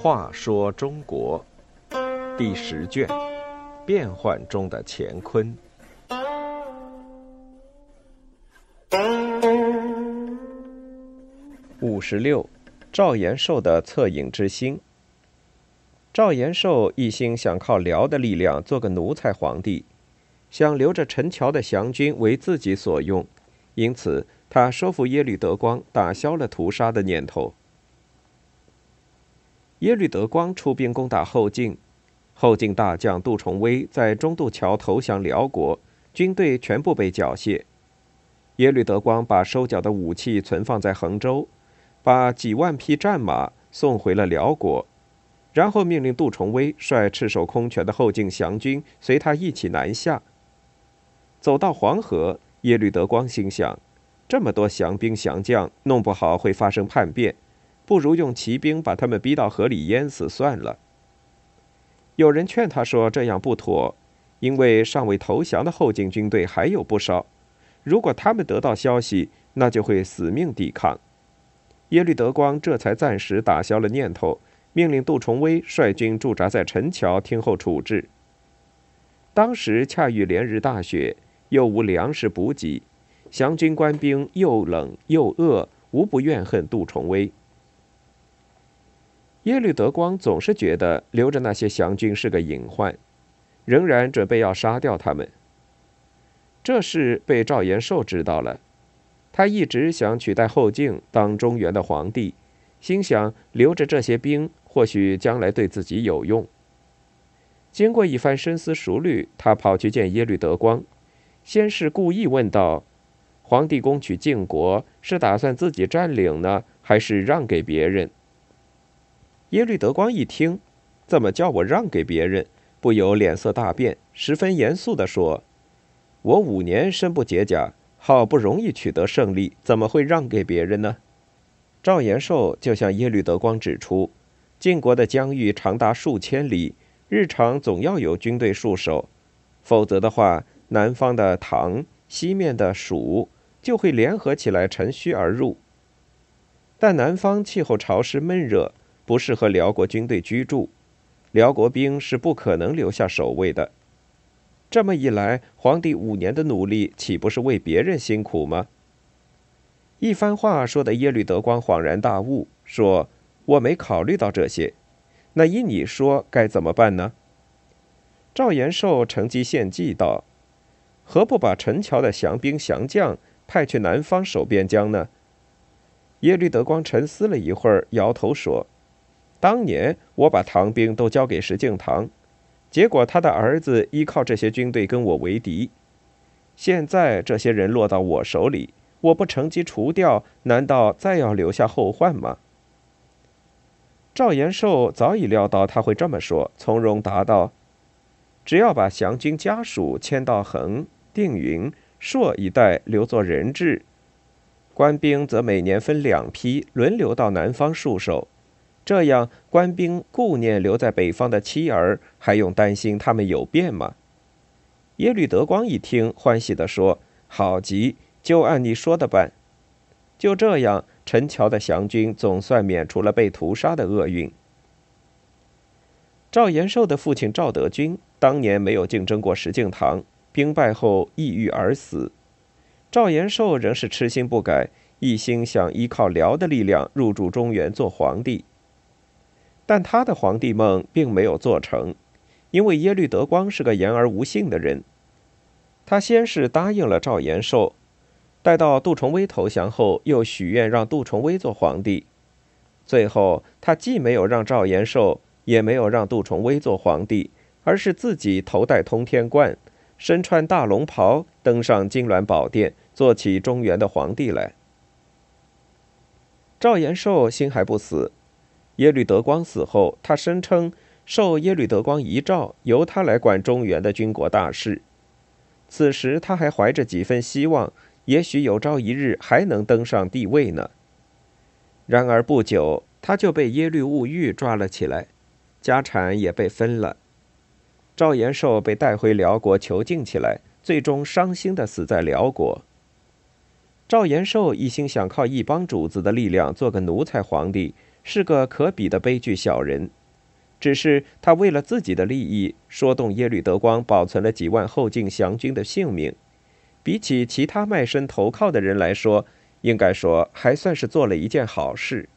话说中国第十卷：变幻中的乾坤。五十六，赵延寿的恻隐之心。赵延寿一心想靠辽的力量做个奴才皇帝，想留着陈桥的降军为自己所用，因此他收复耶律德光，打消了屠杀的念头。耶律德光出兵攻打后晋，后晋大将杜重威在中渡桥投降辽国，军队全部被缴械。耶律德光把收缴的武器存放在衡州，把几万匹战马送回了辽国。然后命令杜重威率赤手空拳的后晋降军随他一起南下。走到黄河，耶律德光心想：这么多降兵降将，弄不好会发生叛变，不如用骑兵把他们逼到河里淹死算了。有人劝他说：“这样不妥，因为尚未投降的后晋军队还有不少，如果他们得到消息，那就会死命抵抗。”耶律德光这才暂时打消了念头。命令杜重威率军驻扎在陈桥，听候处置。当时恰遇连日大雪，又无粮食补给，降军官兵又冷又饿，无不怨恨杜重威。耶律德光总是觉得留着那些降军是个隐患，仍然准备要杀掉他们。这事被赵延寿知道了，他一直想取代后晋当中原的皇帝，心想留着这些兵。或许将来对自己有用。经过一番深思熟虑，他跑去见耶律德光，先是故意问道：“皇帝攻取晋国，是打算自己占领呢，还是让给别人？”耶律德光一听，怎么叫我让给别人？不由脸色大变，十分严肃地说：“我五年身不解甲，好不容易取得胜利，怎么会让给别人呢？”赵延寿就向耶律德光指出。晋国的疆域长达数千里，日常总要有军队戍守，否则的话，南方的唐、西面的蜀就会联合起来乘虚而入。但南方气候潮湿闷热，不适合辽国军队居住，辽国兵是不可能留下守卫的。这么一来，皇帝五年的努力岂不是为别人辛苦吗？一番话说的耶律德光恍然大悟，说。我没考虑到这些，那依你说该怎么办呢？赵延寿乘机献计道：“何不把陈桥的降兵降将派去南方守边疆呢？”耶律德光沉思了一会儿，摇头说：“当年我把唐兵都交给石敬瑭，结果他的儿子依靠这些军队跟我为敌。现在这些人落到我手里，我不乘机除掉，难道再要留下后患吗？”赵延寿早已料到他会这么说，从容答道：“只要把降军家属迁到横、定云、朔一带留作人质，官兵则每年分两批轮流到南方戍守。这样，官兵顾念留在北方的妻儿，还用担心他们有变吗？”耶律德光一听，欢喜地说：“好极，就按你说的办。”就这样。陈桥的降军总算免除了被屠杀的厄运。赵延寿的父亲赵德军当年没有竞争过石敬瑭，兵败后抑郁而死。赵延寿仍是痴心不改，一心想依靠辽的力量入主中原做皇帝。但他的皇帝梦并没有做成，因为耶律德光是个言而无信的人。他先是答应了赵延寿。待到杜重威投降后，又许愿让杜重威做皇帝。最后，他既没有让赵延寿，也没有让杜重威做皇帝，而是自己头戴通天冠，身穿大龙袍，登上金銮宝殿，做起中原的皇帝来。赵延寿心还不死，耶律德光死后，他声称受耶律德光遗诏，由他来管中原的军国大事。此时，他还怀着几分希望。也许有朝一日还能登上帝位呢。然而不久，他就被耶律兀玉抓了起来，家产也被分了。赵延寿被带回辽国囚禁起来，最终伤心的死在辽国。赵延寿一心想靠一帮主子的力量做个奴才皇帝，是个可比的悲剧小人。只是他为了自己的利益，说动耶律德光，保存了几万后晋降军的性命。比起其他卖身投靠的人来说，应该说还算是做了一件好事。